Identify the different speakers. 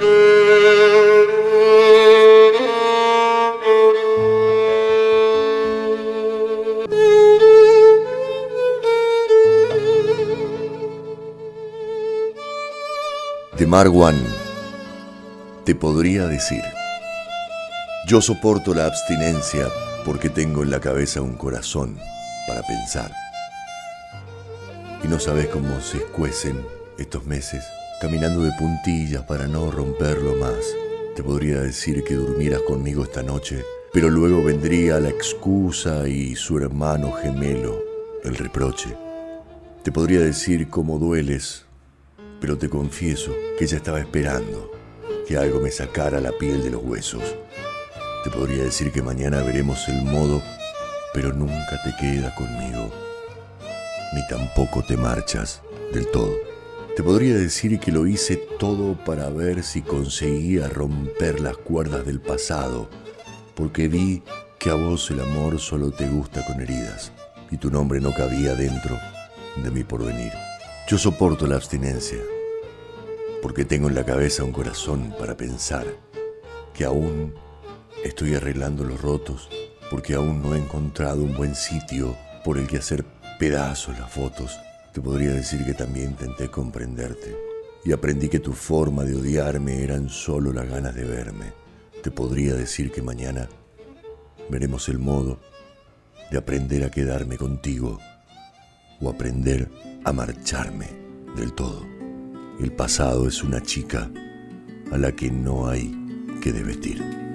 Speaker 1: De Marwan, te podría decir, yo soporto la abstinencia porque tengo en la cabeza un corazón para pensar. Y no sabes cómo se escuecen estos meses caminando de puntillas para no romperlo más. Te podría decir que durmieras conmigo esta noche, pero luego vendría la excusa y su hermano gemelo, el reproche. Te podría decir cómo dueles pero te confieso que ella estaba esperando que algo me sacara la piel de los huesos. Te podría decir que mañana veremos el modo, pero nunca te quedas conmigo, ni tampoco te marchas del todo. Te podría decir que lo hice todo para ver si conseguía romper las cuerdas del pasado, porque vi que a vos el amor solo te gusta con heridas, y tu nombre no cabía dentro de mi porvenir. Yo soporto la abstinencia, porque tengo en la cabeza un corazón para pensar que aún estoy arreglando los rotos, porque aún no he encontrado un buen sitio por el que hacer pedazos las fotos. Te podría decir que también intenté comprenderte y aprendí que tu forma de odiarme eran solo las ganas de verme. Te podría decir que mañana veremos el modo de aprender a quedarme contigo o aprender a marcharme del todo. El pasado es una chica a la que no hay que desvestir.